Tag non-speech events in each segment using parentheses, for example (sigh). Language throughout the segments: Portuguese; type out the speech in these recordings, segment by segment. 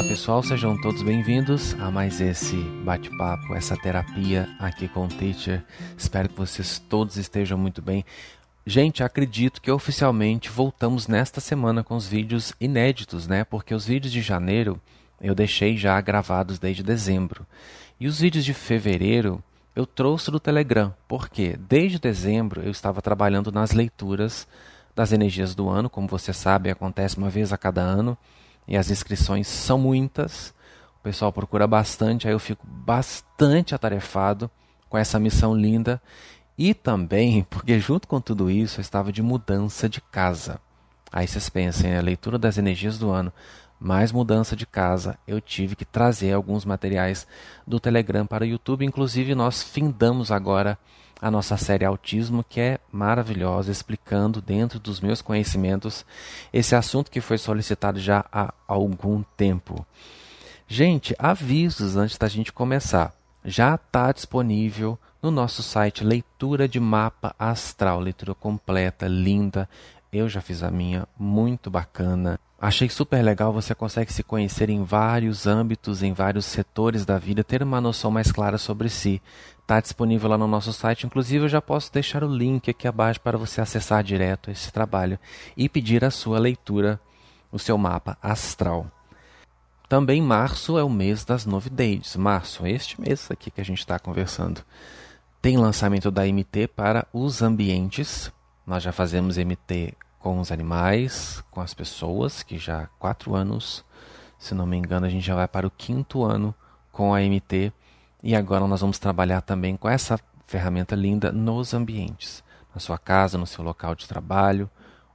Olá pessoal, sejam todos bem-vindos a mais esse bate-papo, essa terapia aqui com o Teacher. Espero que vocês todos estejam muito bem. Gente, acredito que oficialmente voltamos nesta semana com os vídeos inéditos, né? Porque os vídeos de janeiro eu deixei já gravados desde dezembro. E os vídeos de fevereiro eu trouxe do Telegram, porque desde dezembro eu estava trabalhando nas leituras das energias do ano, como você sabe, acontece uma vez a cada ano e as inscrições são muitas. O pessoal procura bastante, aí eu fico bastante atarefado com essa missão linda. E também (laughs) porque, junto com tudo isso, eu estava de mudança de casa. Aí vocês pensem, a leitura das energias do ano, mais mudança de casa, eu tive que trazer alguns materiais do Telegram para o YouTube. Inclusive, nós findamos agora a nossa série Autismo, que é maravilhosa, explicando dentro dos meus conhecimentos esse assunto que foi solicitado já há algum tempo. Gente, avisos antes da gente começar. Já está disponível no nosso site leitura de mapa astral, leitura completa, linda. Eu já fiz a minha, muito bacana. Achei super legal, você consegue se conhecer em vários âmbitos, em vários setores da vida, ter uma noção mais clara sobre si. Está disponível lá no nosso site, inclusive eu já posso deixar o link aqui abaixo para você acessar direto esse trabalho e pedir a sua leitura, o seu mapa astral. Também março é o mês das novidades. Março, este mês aqui que a gente está conversando. Tem lançamento da MT para os ambientes. Nós já fazemos MT com os animais, com as pessoas, que já há quatro anos, se não me engano, a gente já vai para o quinto ano com a MT. E agora nós vamos trabalhar também com essa ferramenta linda nos ambientes, na sua casa, no seu local de trabalho,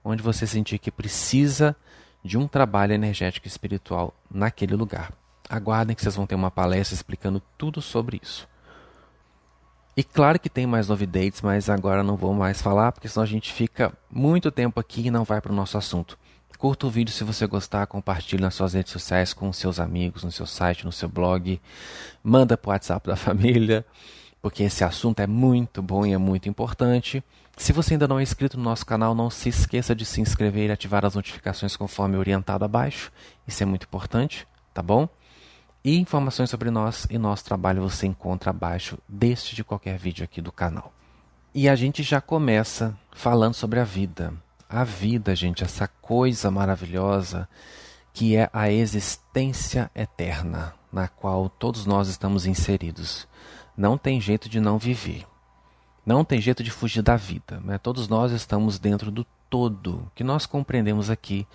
onde você sentir que precisa de um trabalho energético e espiritual naquele lugar. Aguardem que vocês vão ter uma palestra explicando tudo sobre isso. E claro que tem mais novidades, mas agora não vou mais falar, porque senão a gente fica muito tempo aqui e não vai para o nosso assunto. Curta o vídeo se você gostar, compartilhe nas suas redes sociais com seus amigos, no seu site, no seu blog. Manda para o WhatsApp da (laughs) família, porque esse assunto é muito bom e é muito importante. Se você ainda não é inscrito no nosso canal, não se esqueça de se inscrever e ativar as notificações conforme orientado abaixo. Isso é muito importante, tá bom? E informações sobre nós e nosso trabalho você encontra abaixo deste de qualquer vídeo aqui do canal. E a gente já começa falando sobre a vida. A vida, gente, essa coisa maravilhosa que é a existência eterna, na qual todos nós estamos inseridos. Não tem jeito de não viver. Não tem jeito de fugir da vida. Né? Todos nós estamos dentro do todo, que nós compreendemos aqui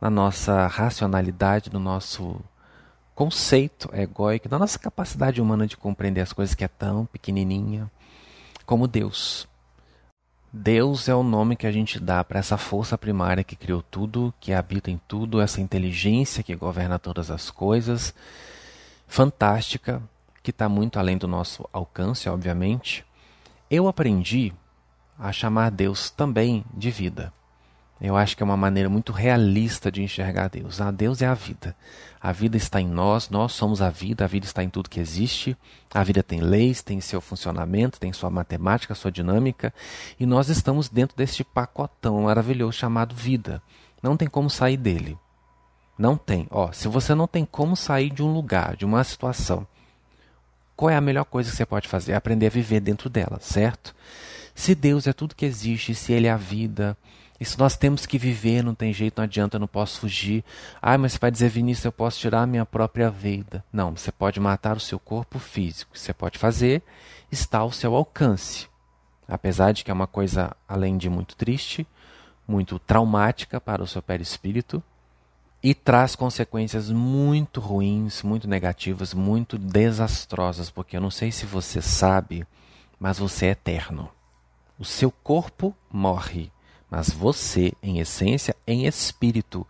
na nossa racionalidade, no nosso conceito egóico, da nossa capacidade humana de compreender as coisas que é tão pequenininha como Deus. Deus é o nome que a gente dá para essa força primária que criou tudo, que habita em tudo, essa inteligência que governa todas as coisas, fantástica, que está muito além do nosso alcance, obviamente. Eu aprendi a chamar Deus também de vida. Eu acho que é uma maneira muito realista de enxergar Deus. Ah, Deus é a vida. A vida está em nós, nós somos a vida, a vida está em tudo que existe. A vida tem leis, tem seu funcionamento, tem sua matemática, sua dinâmica, e nós estamos dentro deste pacotão maravilhoso chamado vida. Não tem como sair dele. Não tem. Ó, se você não tem como sair de um lugar, de uma situação, qual é a melhor coisa que você pode fazer? É aprender a viver dentro dela, certo? Se Deus é tudo que existe, se Ele é a vida, isso nós temos que viver, não tem jeito, não adianta, eu não posso fugir. Ah, mas você vai dizer, Vinícius, eu posso tirar a minha própria vida. Não, você pode matar o seu corpo físico. Você pode fazer, está ao seu alcance. Apesar de que é uma coisa, além de muito triste, muito traumática para o seu perispírito e traz consequências muito ruins, muito negativas, muito desastrosas, porque eu não sei se você sabe, mas você é eterno. O seu corpo morre, mas você, em essência, em espírito,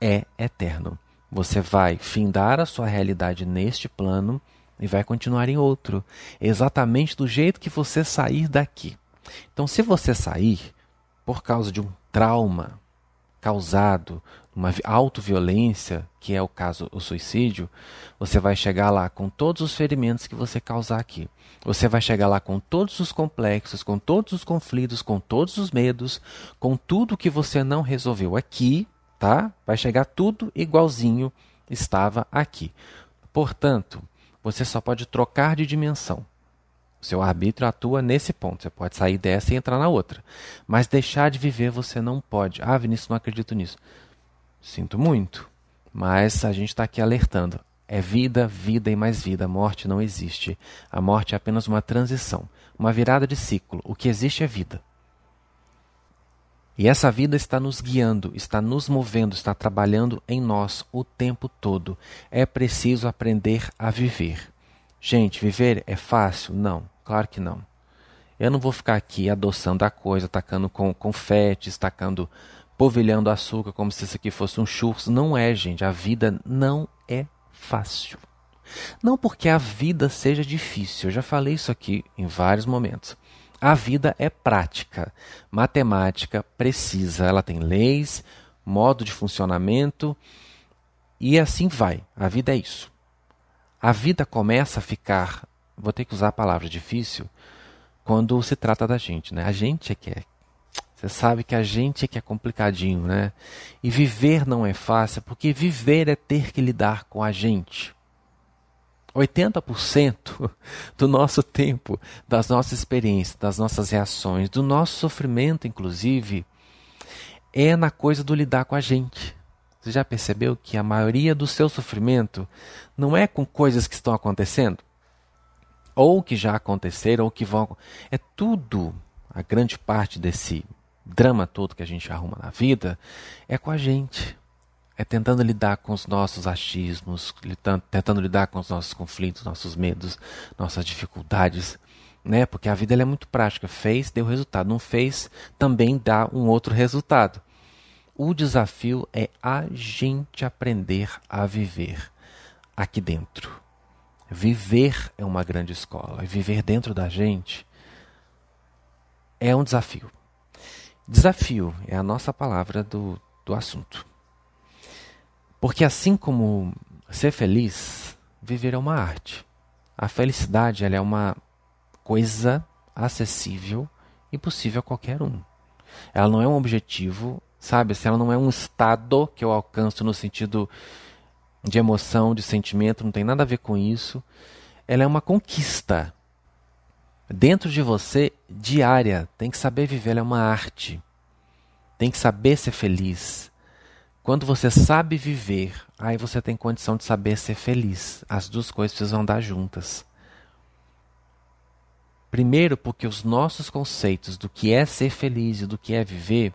é eterno. Você vai findar a sua realidade neste plano e vai continuar em outro, exatamente do jeito que você sair daqui. Então, se você sair por causa de um trauma causado, uma autoviolência, que é o caso o suicídio, você vai chegar lá com todos os ferimentos que você causar aqui. Você vai chegar lá com todos os complexos, com todos os conflitos, com todos os medos, com tudo que você não resolveu aqui, tá? Vai chegar tudo igualzinho estava aqui. Portanto, você só pode trocar de dimensão. Seu arbítrio atua nesse ponto. Você pode sair dessa e entrar na outra. Mas deixar de viver você não pode. Ah, Vinícius, não acredito nisso. Sinto muito. Mas a gente está aqui alertando. É vida, vida e mais vida. A morte não existe. A morte é apenas uma transição, uma virada de ciclo. O que existe é vida. E essa vida está nos guiando, está nos movendo, está trabalhando em nós o tempo todo. É preciso aprender a viver. Gente, viver é fácil? Não. Claro que não. Eu não vou ficar aqui adoçando a coisa, tacando com confetes, tacando, polvilhando açúcar como se isso aqui fosse um churros. Não é, gente. A vida não é fácil. Não porque a vida seja difícil. Eu já falei isso aqui em vários momentos. A vida é prática, matemática precisa. Ela tem leis, modo de funcionamento e assim vai. A vida é isso. A vida começa a ficar vou ter que usar a palavra difícil quando se trata da gente, né? A gente é que é. Você sabe que a gente é que é complicadinho, né? E viver não é fácil, porque viver é ter que lidar com a gente. 80% (laughs) do nosso tempo, das nossas experiências, das nossas reações, do nosso sofrimento, inclusive, é na coisa do lidar com a gente. Você já percebeu que a maioria do seu sofrimento não é com coisas que estão acontecendo? ou que já aconteceram, ou que vão. É tudo, a grande parte desse drama todo que a gente arruma na vida, é com a gente. É tentando lidar com os nossos achismos, tentando lidar com os nossos conflitos, nossos medos, nossas dificuldades. Né? Porque a vida é muito prática. Fez, deu resultado. Não fez, também dá um outro resultado. O desafio é a gente aprender a viver aqui dentro. Viver é uma grande escola. E viver dentro da gente é um desafio. Desafio é a nossa palavra do, do assunto. Porque assim como ser feliz, viver é uma arte. A felicidade ela é uma coisa acessível e possível a qualquer um. Ela não é um objetivo, sabe? Se ela não é um estado que eu alcanço no sentido de emoção, de sentimento, não tem nada a ver com isso. Ela é uma conquista dentro de você diária. Tem que saber viver, ela é uma arte. Tem que saber ser feliz. Quando você sabe viver, aí você tem condição de saber ser feliz. As duas coisas precisam andar juntas. Primeiro, porque os nossos conceitos do que é ser feliz e do que é viver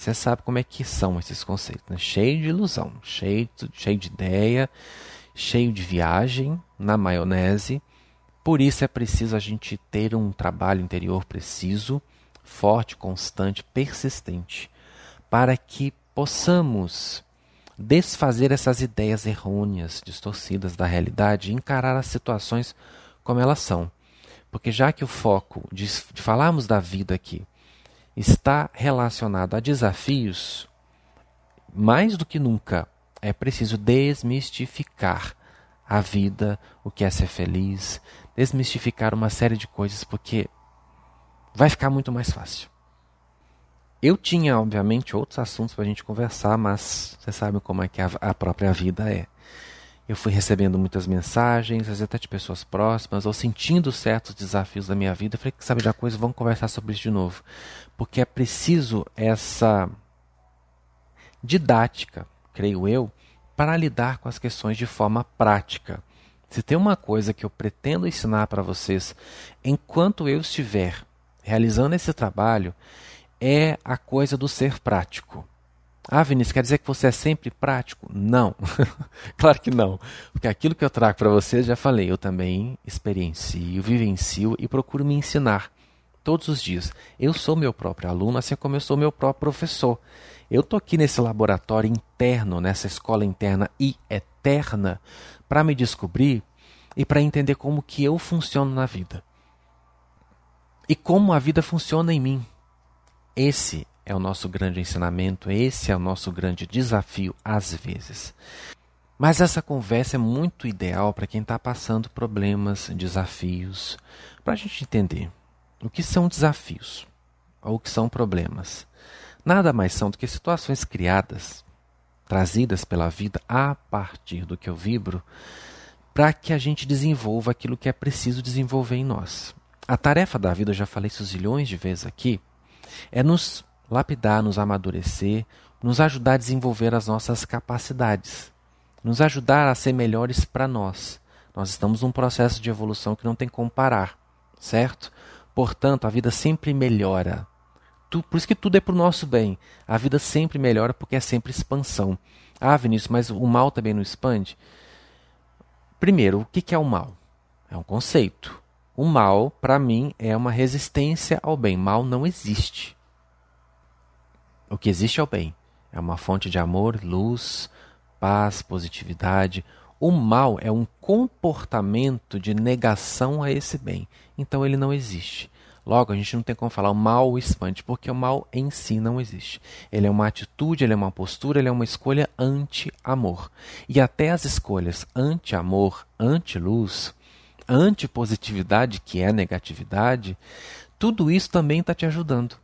você sabe como é que são esses conceitos, né? Cheio de ilusão, cheio, cheio de ideia, cheio de viagem na maionese. Por isso é preciso a gente ter um trabalho interior preciso, forte, constante, persistente, para que possamos desfazer essas ideias errôneas, distorcidas da realidade e encarar as situações como elas são. Porque já que o foco de, de falarmos da vida aqui está relacionado a desafios, mais do que nunca é preciso desmistificar a vida, o que é ser feliz, desmistificar uma série de coisas, porque vai ficar muito mais fácil. Eu tinha, obviamente, outros assuntos para a gente conversar, mas você sabe como é que a, a própria vida é eu fui recebendo muitas mensagens, às vezes até de pessoas próximas, ou sentindo certos desafios da minha vida. Eu falei, sabe de uma coisa, vamos conversar sobre isso de novo. Porque é preciso essa didática, creio eu, para lidar com as questões de forma prática. Se tem uma coisa que eu pretendo ensinar para vocês enquanto eu estiver realizando esse trabalho, é a coisa do ser prático. Ah, Vinícius, quer dizer que você é sempre prático? Não, (laughs) claro que não. Porque aquilo que eu trago para vocês, já falei, eu também experiencio, vivencio e procuro me ensinar todos os dias. Eu sou meu próprio aluno, assim como eu sou meu próprio professor. Eu estou aqui nesse laboratório interno, nessa escola interna e eterna, para me descobrir e para entender como que eu funciono na vida. E como a vida funciona em mim. Esse é o nosso grande ensinamento, esse é o nosso grande desafio às vezes. Mas essa conversa é muito ideal para quem está passando problemas, desafios, para a gente entender o que são desafios ou o que são problemas. Nada mais são do que situações criadas trazidas pela vida a partir do que eu vibro, para que a gente desenvolva aquilo que é preciso desenvolver em nós. A tarefa da vida, eu já falei isso zilhões de vezes aqui, é nos lapidar, nos amadurecer, nos ajudar a desenvolver as nossas capacidades, nos ajudar a ser melhores para nós. Nós estamos num processo de evolução que não tem como parar, certo? Portanto, a vida sempre melhora. Por isso que tudo é para o nosso bem. A vida sempre melhora porque é sempre expansão. Ah, Vinícius, mas o mal também não expande? Primeiro, o que é o mal? É um conceito. O mal, para mim, é uma resistência ao bem. Mal não existe. O que existe é o bem. É uma fonte de amor, luz, paz, positividade. O mal é um comportamento de negação a esse bem. Então ele não existe. Logo, a gente não tem como falar o mal porque o mal em si não existe. Ele é uma atitude, ele é uma postura, ele é uma escolha anti-amor. E até as escolhas anti-amor, anti-luz, anti-positividade, que é negatividade, tudo isso também está te ajudando.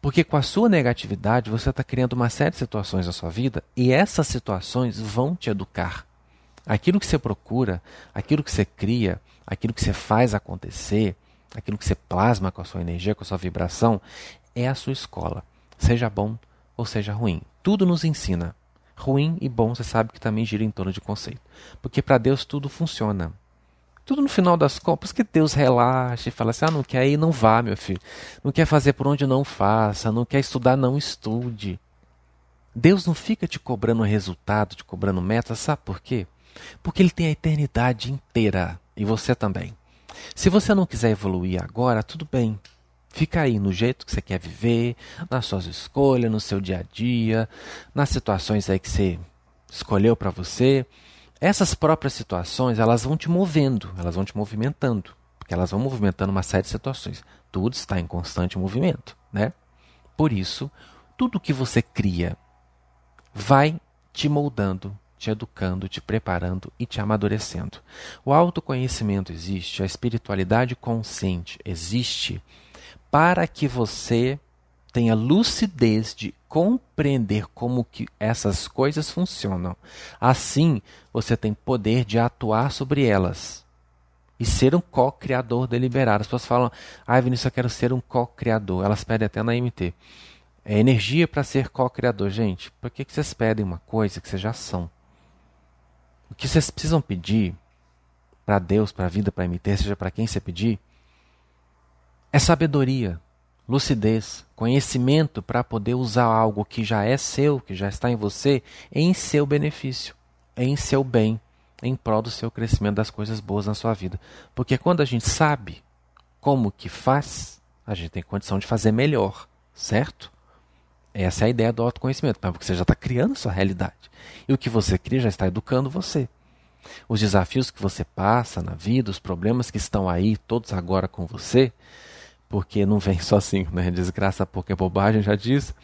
Porque com a sua negatividade você está criando uma série de situações na sua vida e essas situações vão te educar. Aquilo que você procura, aquilo que você cria, aquilo que você faz acontecer, aquilo que você plasma com a sua energia, com a sua vibração, é a sua escola. Seja bom ou seja ruim. Tudo nos ensina. Ruim e bom, você sabe que também gira em torno de conceito. Porque para Deus tudo funciona. Tudo no final das contas, que Deus relaxa e fala assim: ah, não quer ir, não vá, meu filho. Não quer fazer por onde não faça. Não quer estudar, não estude. Deus não fica te cobrando resultado, te cobrando meta, sabe por quê? Porque Ele tem a eternidade inteira e você também. Se você não quiser evoluir agora, tudo bem. Fica aí no jeito que você quer viver, nas suas escolhas, no seu dia a dia, nas situações aí que você escolheu para você. Essas próprias situações, elas vão te movendo, elas vão te movimentando, porque elas vão movimentando uma série de situações. Tudo está em constante movimento, né? Por isso, tudo que você cria vai te moldando, te educando, te preparando e te amadurecendo. O autoconhecimento existe, a espiritualidade consciente existe para que você tenha lucidez de compreender como que essas coisas funcionam. Assim, você tem poder de atuar sobre elas e ser um co-criador deliberado. As pessoas falam, ah, Vinícius, eu quero ser um co-criador. Elas pedem até na MT. É energia para ser co-criador. Gente, por que, que vocês pedem uma coisa que vocês já são? O que vocês precisam pedir para Deus, para a vida, para a MT, seja para quem você pedir, é sabedoria lucidez, conhecimento para poder usar algo que já é seu, que já está em você, em seu benefício, em seu bem, em prol do seu crescimento das coisas boas na sua vida. Porque quando a gente sabe como que faz, a gente tem condição de fazer melhor, certo? Essa é a ideia do autoconhecimento, porque você já está criando sua realidade. E o que você cria já está educando você. Os desafios que você passa na vida, os problemas que estão aí, todos agora com você, porque não vem (laughs) só assim, né? Desgraça porque é bobagem, já diz.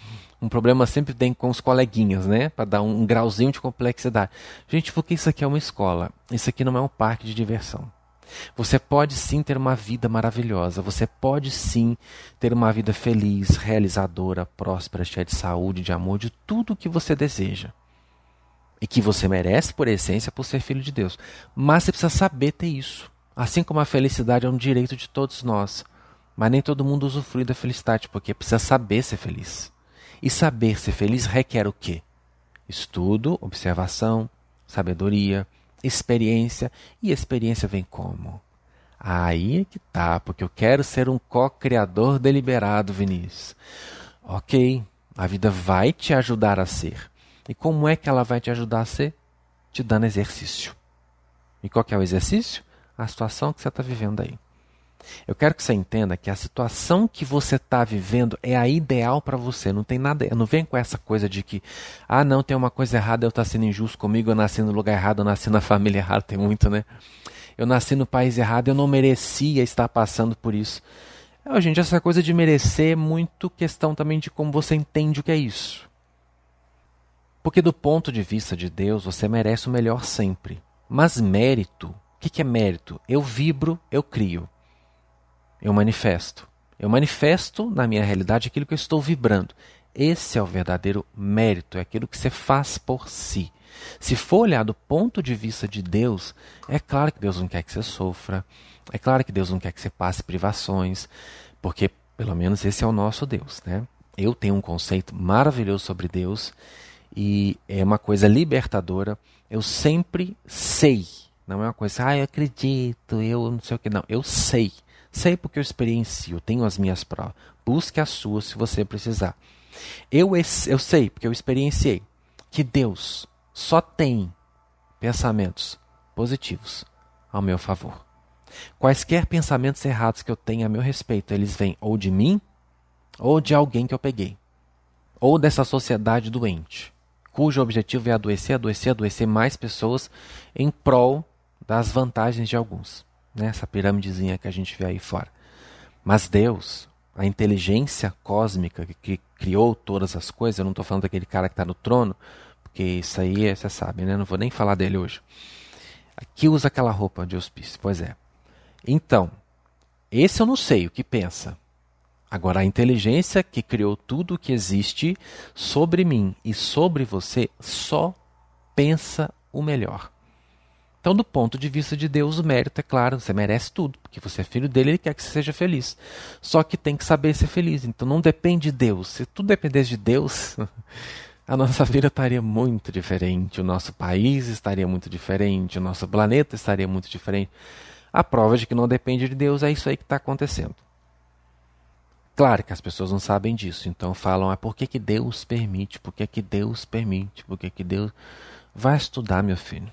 Um problema sempre tem com os coleguinhas, né? Para dar um grauzinho de complexidade. Gente, porque isso aqui é uma escola. Isso aqui não é um parque de diversão. Você pode sim ter uma vida maravilhosa. Você pode sim ter uma vida feliz, realizadora, próspera, cheia de saúde, de amor, de tudo o que você deseja. E que você merece por essência por ser filho de Deus. Mas você precisa saber ter isso. Assim como a felicidade é um direito de todos nós. Mas nem todo mundo usufrui da felicidade, porque precisa saber ser feliz. E saber ser feliz requer o quê? Estudo, observação, sabedoria, experiência. E experiência vem como? Aí é que tá, porque eu quero ser um co-criador deliberado, Vinícius. Ok, a vida vai te ajudar a ser. E como é que ela vai te ajudar a ser? Te dando exercício. E qual que é o exercício? A situação que você está vivendo aí. Eu quero que você entenda que a situação que você está vivendo é a ideal para você. Não tem nada. Não vem com essa coisa de que, ah, não, tem uma coisa errada, eu estou sendo injusto comigo, eu nasci no lugar errado, eu nasci na (laughs) família errada, tem muito, né? Eu nasci no país errado, eu não merecia estar passando por isso. É, gente, essa coisa de merecer é muito questão também de como você entende o que é isso. Porque do ponto de vista de Deus, você merece o melhor sempre. Mas mérito, o que, que é mérito? Eu vibro, eu crio eu manifesto. Eu manifesto na minha realidade aquilo que eu estou vibrando. esse é o verdadeiro mérito, é aquilo que você faz por si. Se for olhar do ponto de vista de Deus, é claro que Deus não quer que você sofra, é claro que Deus não quer que você passe privações, porque pelo menos esse é o nosso Deus, né? Eu tenho um conceito maravilhoso sobre Deus e é uma coisa libertadora. Eu sempre sei, não é uma coisa, ah, eu acredito, eu não sei o que, não. Eu sei, sei porque eu experiencio, tenho as minhas provas. Busque as suas se você precisar. Eu, eu sei, porque eu experienciei, que Deus só tem pensamentos positivos ao meu favor. Quaisquer pensamentos errados que eu tenha a meu respeito, eles vêm ou de mim, ou de alguém que eu peguei, ou dessa sociedade doente, cujo objetivo é adoecer, adoecer, adoecer mais pessoas em prol das vantagens de alguns. Né? Essa pirâmidezinha que a gente vê aí fora. Mas Deus, a inteligência cósmica que criou todas as coisas, eu não estou falando daquele cara que está no trono, porque isso aí você sabe, né? Não vou nem falar dele hoje. Aqui usa aquela roupa de hospício, pois é. Então, esse eu não sei o que pensa. Agora, a inteligência que criou tudo o que existe sobre mim e sobre você só pensa o melhor. Então, do ponto de vista de Deus, o mérito é claro, você merece tudo, porque você é filho dele, ele quer que você seja feliz. Só que tem que saber ser feliz. Então, não depende de Deus. Se tudo dependesse de Deus, (laughs) a nossa vida estaria muito diferente, o nosso país estaria muito diferente, o nosso planeta estaria muito diferente. A prova de que não depende de Deus é isso aí que está acontecendo. Claro que as pessoas não sabem disso, então falam, ah, por que, que Deus permite? Por que, que Deus permite? Por que, que Deus. Vai estudar, meu filho.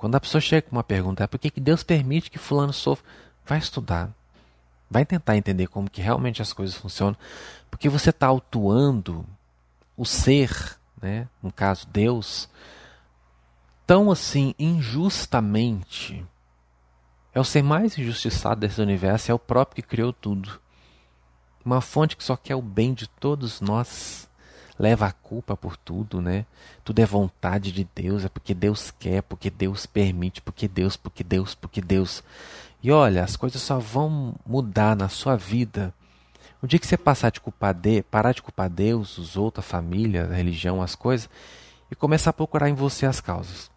Quando a pessoa chega com uma pergunta, é por que, Deus permite que fulano sofra? Vai estudar. Vai tentar entender como que realmente as coisas funcionam. Porque você está autuando o ser, né, no caso Deus, tão assim injustamente. É o ser mais injustiçado desse universo, é o próprio que criou tudo. Uma fonte que só quer o bem de todos nós leva a culpa por tudo, né? Tudo é vontade de Deus, é porque Deus quer, porque Deus permite, porque Deus, porque Deus, porque Deus. E olha, as coisas só vão mudar na sua vida. O dia que você passar de culpar de, parar de culpar Deus, os outros, a família, a religião, as coisas, e começar a procurar em você as causas.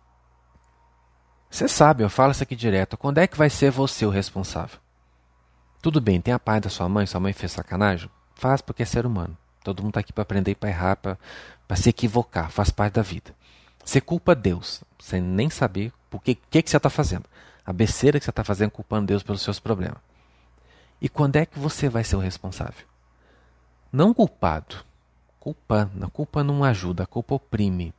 Você sabe, eu falo isso aqui direto. Quando é que vai ser você o responsável? Tudo bem, tem a pai da sua mãe, sua mãe fez sacanagem? Faz porque é ser humano. Todo mundo está aqui para aprender para errar, para se equivocar, faz parte da vida. Você culpa Deus, sem nem saber o que, que, que você está fazendo. A besteira que você está fazendo culpando Deus pelos seus problemas. E quando é que você vai ser o responsável? Não culpado. Culpa, a culpa não ajuda, a culpa oprime,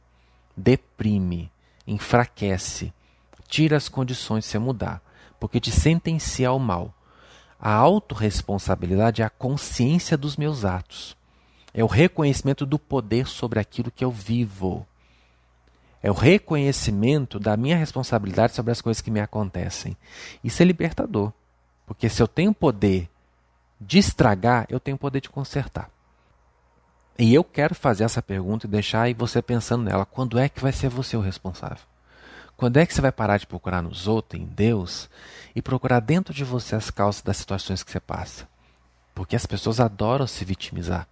deprime, enfraquece, tira as condições de você mudar, porque te sentencia ao mal. A autorresponsabilidade é a consciência dos meus atos. É o reconhecimento do poder sobre aquilo que eu vivo. É o reconhecimento da minha responsabilidade sobre as coisas que me acontecem. Isso é libertador. Porque se eu tenho poder de estragar, eu tenho poder de consertar. E eu quero fazer essa pergunta e deixar aí você pensando nela. Quando é que vai ser você o responsável? Quando é que você vai parar de procurar nos outros, em Deus, e procurar dentro de você as causas das situações que você passa? Porque as pessoas adoram se vitimizar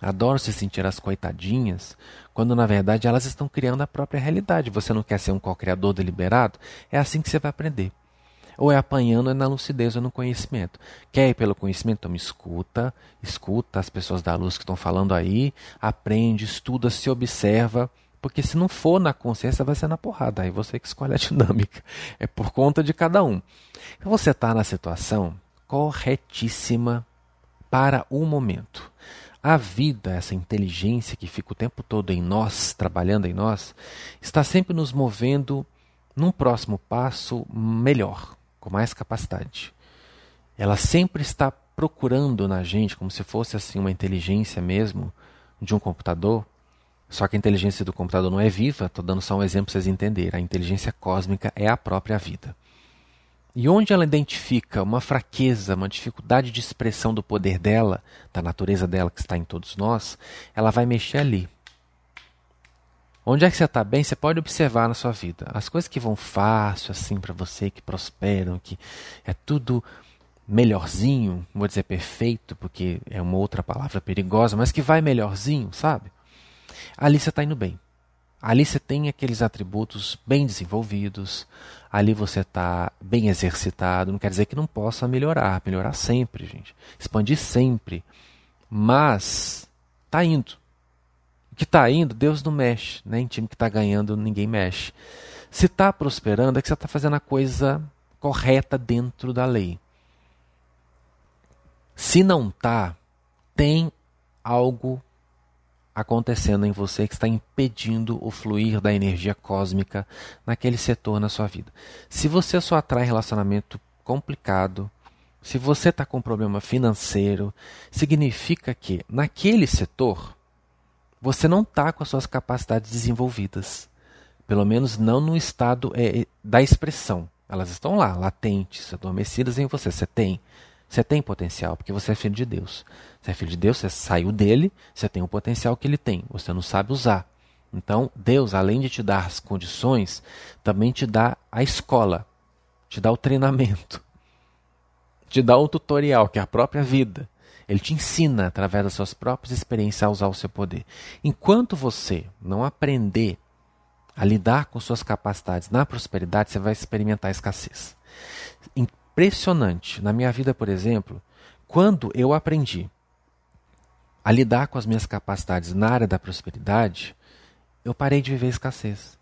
adoram se sentir as coitadinhas, quando na verdade elas estão criando a própria realidade. Você não quer ser um co-criador deliberado? É assim que você vai aprender. Ou é apanhando na lucidez ou no conhecimento. Quer ir pelo conhecimento? Então me escuta, escuta as pessoas da luz que estão falando aí, aprende, estuda, se observa, porque se não for na consciência, vai ser na porrada. Aí você que escolhe a (laughs) dinâmica. É por conta de cada um. Então você está na situação corretíssima para o momento. A vida, essa inteligência que fica o tempo todo em nós, trabalhando em nós, está sempre nos movendo num próximo passo melhor, com mais capacidade. Ela sempre está procurando na gente, como se fosse assim uma inteligência mesmo de um computador. Só que a inteligência do computador não é viva, estou dando só um exemplo para vocês entenderem. A inteligência cósmica é a própria vida. E onde ela identifica uma fraqueza, uma dificuldade de expressão do poder dela, da natureza dela que está em todos nós, ela vai mexer ali. Onde é que você está bem, você pode observar na sua vida. As coisas que vão fácil assim para você, que prosperam, que é tudo melhorzinho, vou dizer perfeito, porque é uma outra palavra perigosa, mas que vai melhorzinho, sabe? Ali você está indo bem. Ali você tem aqueles atributos bem desenvolvidos, ali você está bem exercitado. Não quer dizer que não possa melhorar, melhorar sempre, gente. Expandir sempre. Mas está indo. O que está indo, Deus não mexe. Né? Em time que está ganhando, ninguém mexe. Se está prosperando, é que você está fazendo a coisa correta dentro da lei. Se não está, tem algo acontecendo em você que está impedindo o fluir da energia cósmica naquele setor na sua vida. Se você só atrai relacionamento complicado, se você está com um problema financeiro, significa que naquele setor você não está com as suas capacidades desenvolvidas. Pelo menos não no estado é, da expressão. Elas estão lá, latentes, adormecidas em você. Você tem. Você tem potencial, porque você é filho de Deus. Você é filho de Deus, você saiu dele, você tem o potencial que ele tem, você não sabe usar. Então, Deus, além de te dar as condições, também te dá a escola, te dá o treinamento, (laughs) te dá o tutorial, que é a própria vida. Ele te ensina, através das suas próprias experiências, a usar o seu poder. Enquanto você não aprender a lidar com suas capacidades na prosperidade, você vai experimentar escassez impressionante. Na minha vida, por exemplo, quando eu aprendi a lidar com as minhas capacidades na área da prosperidade, eu parei de viver escassez.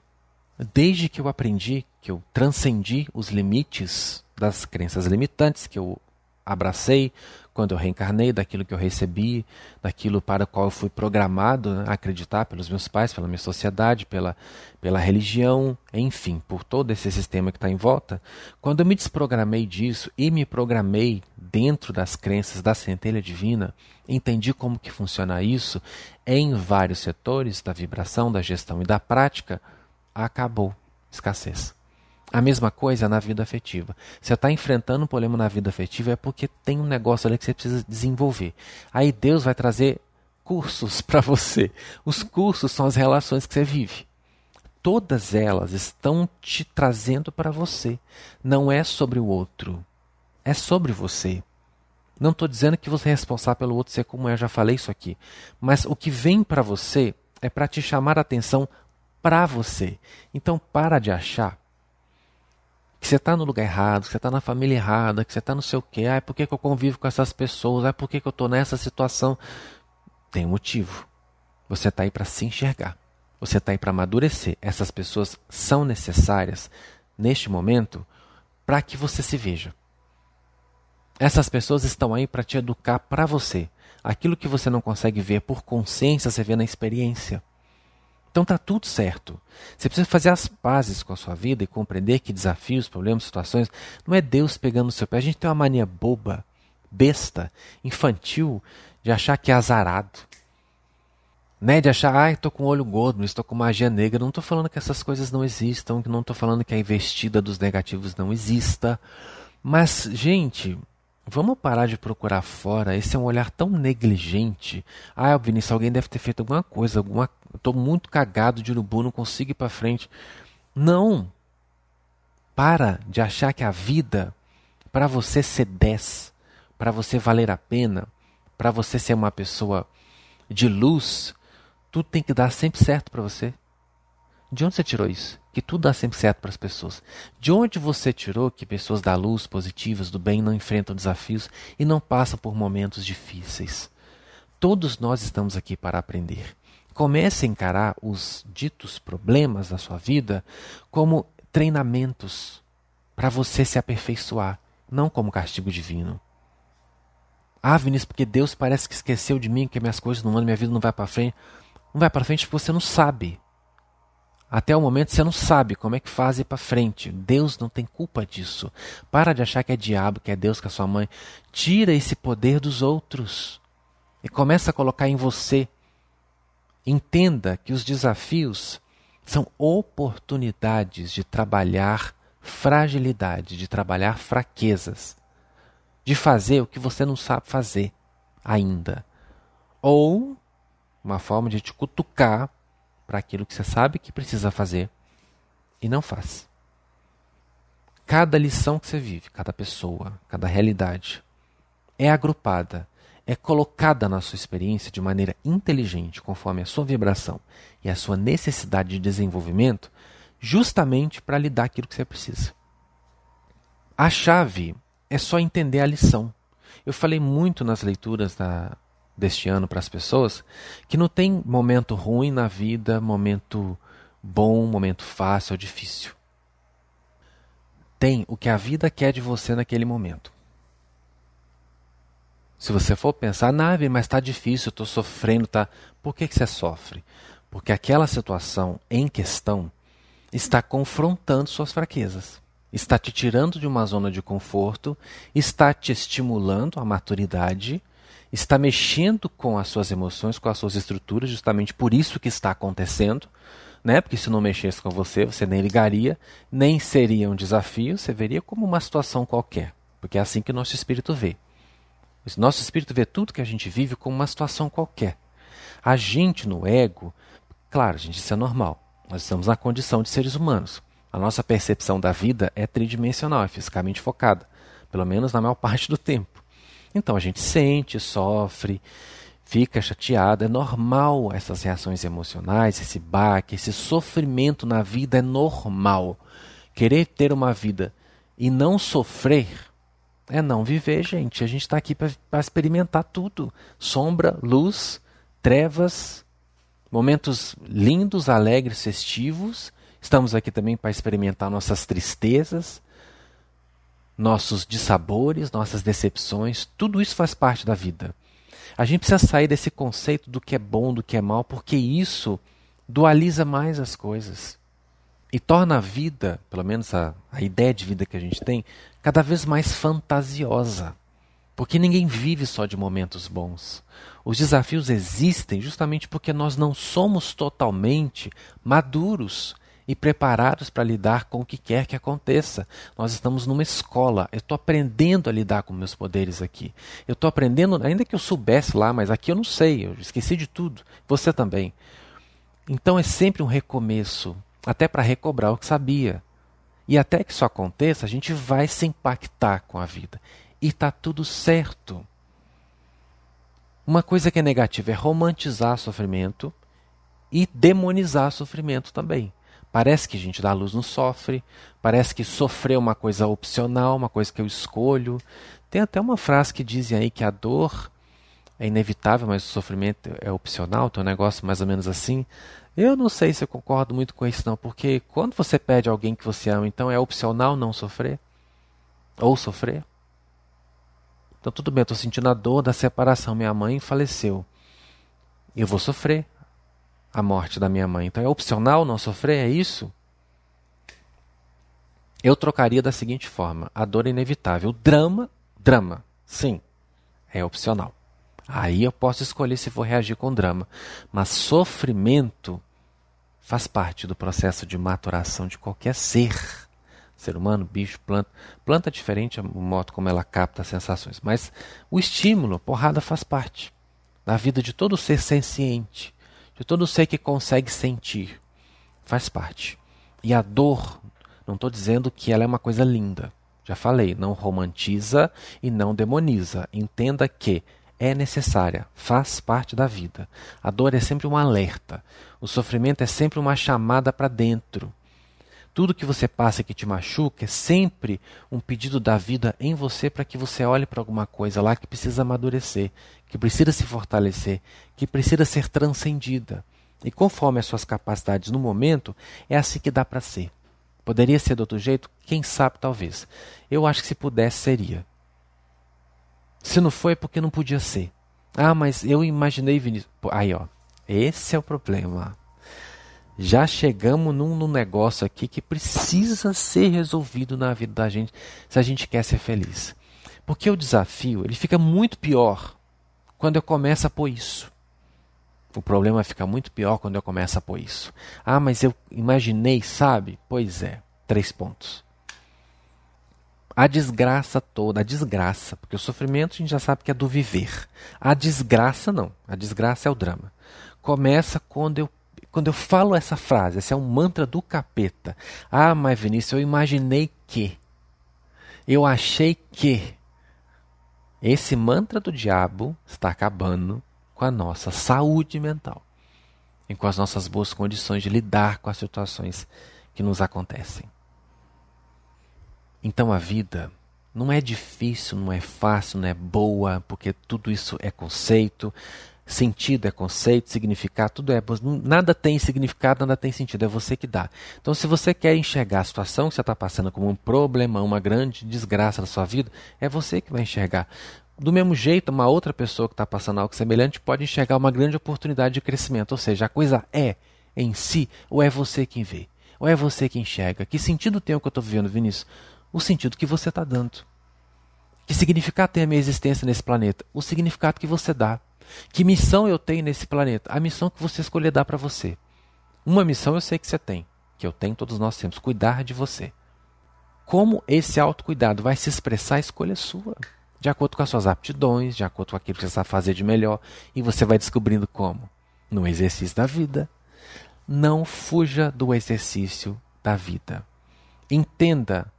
Desde que eu aprendi, que eu transcendi os limites das crenças limitantes que eu abracei quando eu reencarnei, daquilo que eu recebi, daquilo para o qual eu fui programado né, a acreditar pelos meus pais, pela minha sociedade, pela, pela religião, enfim, por todo esse sistema que está em volta. Quando eu me desprogramei disso e me programei dentro das crenças da centelha divina, entendi como que funciona isso em vários setores da vibração, da gestão e da prática, acabou escassez. A mesma coisa na vida afetiva. Você está enfrentando um problema na vida afetiva é porque tem um negócio ali que você precisa desenvolver. Aí Deus vai trazer cursos (laughs) para você. Os cursos são as relações que você vive. Todas elas estão te trazendo para você. Não é sobre o outro. É sobre você. Não estou dizendo que você é responsável pelo outro ser como eu já falei isso aqui. Mas o que vem para você é para te chamar a atenção para você. Então para de achar que você está no lugar errado, que você está na família errada, que você está no seu quê, ah, por que, que eu convivo com essas pessoas, ah, por que, que eu estou nessa situação. Tem um motivo. Você está aí para se enxergar. Você está aí para amadurecer. Essas pessoas são necessárias neste momento para que você se veja. Essas pessoas estão aí para te educar para você. Aquilo que você não consegue ver por consciência, você vê na experiência. Então tá tudo certo. Você precisa fazer as pazes com a sua vida e compreender que desafios, problemas, situações não é Deus pegando o seu pé. A gente tem uma mania boba, besta, infantil de achar que é azarado. Né, de achar, ah, estou com olho gordo, estou com magia negra. Não estou falando que essas coisas não existam, não estou falando que a investida dos negativos não exista. Mas, gente, Vamos parar de procurar fora. Esse é um olhar tão negligente. Ah, Vinícius, alguém deve ter feito alguma coisa. Alguma... Estou muito cagado de urubu, não consigo ir para frente. Não. Para de achar que a vida, para você ser 10, para você valer a pena, para você ser uma pessoa de luz, tudo tem que dar sempre certo para você. De onde você tirou isso? Que tudo dá sempre certo para as pessoas. De onde você tirou que pessoas da luz, positivas, do bem, não enfrentam desafios e não passam por momentos difíceis? Todos nós estamos aqui para aprender. Comece a encarar os ditos problemas da sua vida como treinamentos para você se aperfeiçoar, não como castigo divino. Ah, Vinícius, porque Deus parece que esqueceu de mim, que minhas coisas não andam, minha vida não vai para frente. Não vai para frente porque você não sabe. Até o momento você não sabe como é que faz ir para frente. Deus não tem culpa disso. Para de achar que é diabo, que é Deus, que é sua mãe. Tira esse poder dos outros e começa a colocar em você. Entenda que os desafios são oportunidades de trabalhar fragilidade, de trabalhar fraquezas, de fazer o que você não sabe fazer ainda. Ou uma forma de te cutucar para aquilo que você sabe que precisa fazer e não faz. cada lição que você vive, cada pessoa, cada realidade, é agrupada, é colocada na sua experiência de maneira inteligente, conforme a sua vibração e a sua necessidade de desenvolvimento, justamente para lhe dar aquilo que você precisa. A chave é só entender a lição. Eu falei muito nas leituras da, deste ano para as pessoas que não tem momento ruim na vida, momento bom, momento fácil ou difícil. Tem o que a vida quer de você naquele momento. Se você for pensar, nave, mas está difícil, estou sofrendo, tá? Por que, que você sofre? Porque aquela situação em questão está confrontando suas fraquezas, está te tirando de uma zona de conforto, está te estimulando a maturidade, está mexendo com as suas emoções, com as suas estruturas, justamente por isso que está acontecendo né? Porque se não mexesse com você, você nem ligaria, nem seria um desafio, você veria como uma situação qualquer, porque é assim que o nosso espírito vê. O nosso espírito vê tudo que a gente vive como uma situação qualquer. A gente no ego, claro, gente, isso é normal. Nós estamos na condição de seres humanos. A nossa percepção da vida é tridimensional, é fisicamente focada, pelo menos na maior (laughs) parte do tempo. Então a gente sente, sofre, fica chateado. É normal essas reações emocionais, esse baque, esse sofrimento na vida é normal. Querer ter uma vida e não sofrer é não viver, gente. A gente está aqui para experimentar tudo: sombra, luz, trevas, momentos lindos, alegres, festivos. Estamos aqui também para experimentar nossas tristezas, nossos dissabores, nossas decepções. Tudo isso faz parte da vida. A gente precisa sair desse conceito do que é bom, do que é mal, porque isso dualiza mais as coisas e torna a vida, pelo menos a, a ideia de vida que a gente tem, cada vez mais fantasiosa. Porque ninguém vive só de momentos bons. Os desafios existem justamente porque nós não somos totalmente maduros e preparados para lidar com o que quer que aconteça. Nós estamos numa escola. Eu estou aprendendo a lidar com meus poderes aqui. Eu estou aprendendo, ainda que eu soubesse lá, mas aqui eu não sei. Eu esqueci de tudo. Você também. Então é sempre um recomeço, até para recobrar o que sabia. E até que isso aconteça, a gente vai se impactar com a vida. E está tudo certo. Uma coisa que é negativa é romantizar sofrimento e demonizar sofrimento também. Parece que gente da luz não sofre, parece que sofrer é uma coisa opcional, uma coisa que eu escolho. Tem até uma frase que dizem aí que a dor é inevitável, mas o sofrimento é opcional, tem um negócio mais ou menos assim. Eu não sei se eu concordo muito com isso não, porque quando você pede alguém que você ama, então é opcional não sofrer? Ou sofrer? Então tudo bem, eu estou sentindo a dor da separação, minha mãe faleceu. Eu vou sofrer, a morte da minha mãe. Então é opcional não sofrer, é isso? Eu trocaria da seguinte forma: a dor é inevitável. Drama, drama, sim, é opcional. Aí eu posso escolher se vou reagir com drama. Mas sofrimento faz parte do processo de maturação de qualquer ser. Ser humano, bicho, planta. Planta é diferente o modo como ela capta as sensações. Mas o estímulo, porrada, faz parte da vida de todo ser senciente de todo ser que consegue sentir. Faz parte. E a dor, não estou dizendo que ela é uma coisa linda. Já falei, não romantiza e não demoniza. Entenda que é necessária, faz parte da vida. A dor é sempre um alerta. O sofrimento é sempre uma chamada para dentro. Tudo que você passa que te machuca é sempre um pedido da vida em você para que você olhe para alguma coisa lá que precisa amadurecer, que precisa se fortalecer, que precisa ser transcendida. E conforme as suas capacidades no momento, é assim que dá para ser. Poderia ser de outro jeito? Quem sabe, talvez. Eu acho que se pudesse, seria. Se não foi, é porque não podia ser. Ah, mas eu imaginei Vinícius. Aí, ó. Esse é o problema já chegamos num, num, negócio aqui que precisa ser resolvido na vida da gente se a gente quer ser feliz. Porque o desafio ele fica muito pior quando eu começo a pôr isso. O problema fica muito pior quando eu começo a pôr isso. Ah, mas eu imaginei, sabe? Pois é, três pontos. A desgraça toda, a desgraça, porque o sofrimento a gente já sabe que é do viver. A desgraça não, a desgraça é o drama. Começa quando eu quando eu falo essa frase, esse é um mantra do capeta. Ah, mas Vinícius, eu imaginei que. Eu achei que esse mantra do diabo está acabando com a nossa saúde mental e com as nossas boas condições de lidar com as situações que nos acontecem. Então a vida não é difícil, não é fácil, não é boa, porque tudo isso é conceito, sentido é conceito, significado, tudo é. Nada tem significado, nada tem sentido, é você que dá. Então, se você quer enxergar a situação que você está passando como um problema, uma grande desgraça na sua vida, é você que vai enxergar. Do mesmo jeito, uma outra pessoa que está passando algo semelhante pode enxergar uma grande oportunidade de crescimento. Ou seja, a coisa é em si, ou é você quem vê, ou é você que enxerga. Que sentido tem o que eu estou vivendo, Vinícius? O sentido que você está dando. Que significado tem a minha existência nesse planeta? O significado que você dá. Que missão eu tenho nesse planeta? A missão que você escolher dar para você. Uma missão eu sei que você tem, que eu tenho, todos nós temos, cuidar de você. Como esse autocuidado vai se expressar, a escolha é sua. De acordo com as suas aptidões, de acordo com aquilo que você sabe fazer de melhor, e você vai descobrindo como. No exercício da vida. Não fuja do exercício da vida. Entenda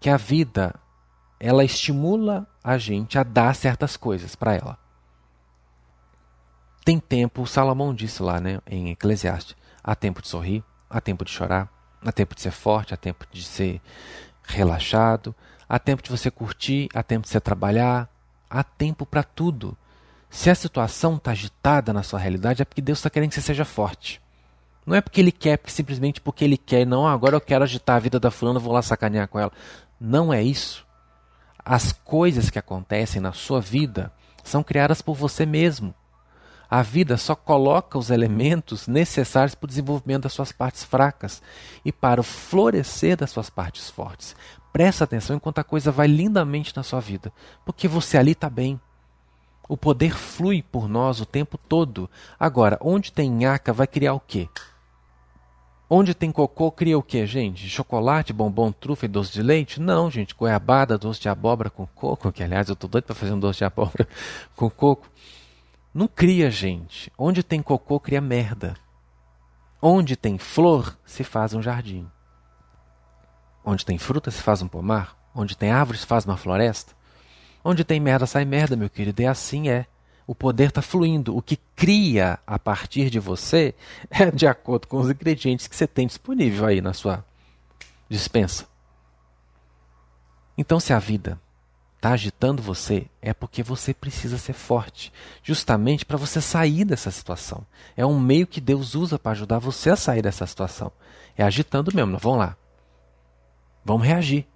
que a vida ela estimula a gente a dar certas coisas para ela. Tem tempo, Salomão disse lá né, em Eclesiastes: há tempo de sorrir, há tempo de chorar, há tempo de ser forte, há tempo de ser relaxado, há tempo de você curtir, há tempo de você trabalhar, há tempo para tudo. Se a situação está agitada na sua realidade, é porque Deus está querendo que você seja forte. Não é porque Ele quer, porque simplesmente porque Ele quer. Não, agora eu quero agitar a vida da fulana, vou lá sacanear com ela. Não é isso. As coisas que acontecem na sua vida são criadas por você mesmo. A vida só coloca os elementos necessários para o desenvolvimento das suas partes fracas e para o florescer das suas partes fortes. Presta atenção enquanto a coisa vai lindamente na sua vida, porque você ali está bem. O poder flui por nós o tempo todo. Agora, onde tem nhaca, vai criar o quê? Onde tem cocô, cria o que, gente? Chocolate, bombom, trufa e doce de leite? Não, gente. Goiabada, doce de abóbora com coco, que aliás eu tô doido para fazer um doce de abóbora (laughs) com coco. Não cria, gente. Onde tem cocô, cria merda. Onde tem flor, se faz um jardim. Onde tem fruta, se faz um pomar. Onde tem árvores, se faz uma floresta. Onde tem merda, sai merda, meu querido. E assim é o poder está fluindo. O que cria a partir de você (laughs) é de acordo com os ingredientes que você tem disponível aí na sua dispensa. Então, se a vida está agitando você, é porque você precisa ser forte, justamente para você sair dessa situação. É um meio que Deus usa para ajudar você a sair dessa situação. É agitando mesmo. Vamos lá. Vamos reagir.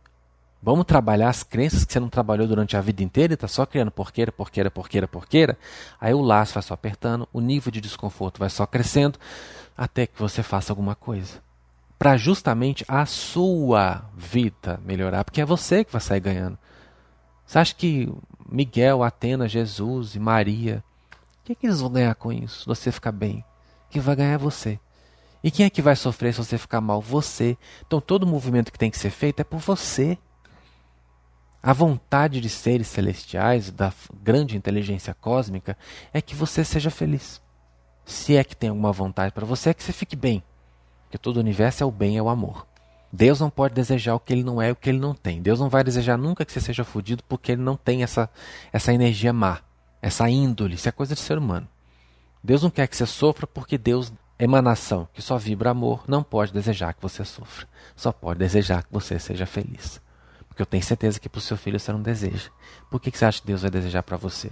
Vamos trabalhar as crenças que você não trabalhou durante a vida inteira e está só criando porqueira, porqueira, porqueira, porqueira. Aí o laço vai só apertando, o nível de desconforto vai só crescendo, até que você faça alguma coisa. Para justamente a sua vida melhorar, porque é você que vai sair ganhando. Você acha que Miguel, Atena, Jesus e Maria, o que, que eles vão ganhar com isso? Você ficar bem. que vai ganhar é você. E quem é que vai sofrer se você ficar mal? Você. Então todo movimento que tem que ser feito é por você. A vontade de seres celestiais, da grande inteligência cósmica, é que você seja feliz. Se é que tem alguma vontade para você, é que você fique bem. Porque todo o universo é o bem, é o amor. Deus não pode desejar o que ele não é o que ele não tem. Deus não vai desejar nunca que você seja fodido porque ele não tem essa, essa energia má, essa índole. Isso é coisa de ser humano. Deus não quer que você sofra porque Deus, emanação que só vibra amor, não pode desejar que você sofra. Só pode desejar que você seja feliz. Porque eu tenho certeza que para o seu filho você não deseja. Por que, que você acha que Deus vai desejar para você?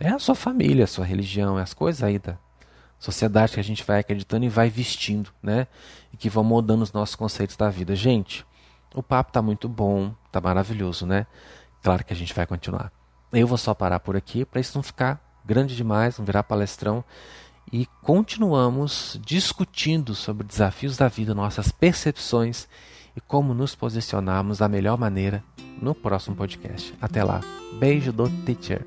É a sua família, a sua religião, é as coisas aí da sociedade que a gente vai acreditando e vai vestindo, né? E que vão moldando os nossos conceitos da vida. Gente, o papo está muito bom, está maravilhoso, né? Claro que a gente vai continuar. Eu vou só parar por aqui para isso não ficar grande demais, não virar palestrão. E continuamos discutindo sobre desafios da vida, nossas percepções e como nos posicionarmos da melhor maneira no próximo podcast. Até lá. Beijo do teacher.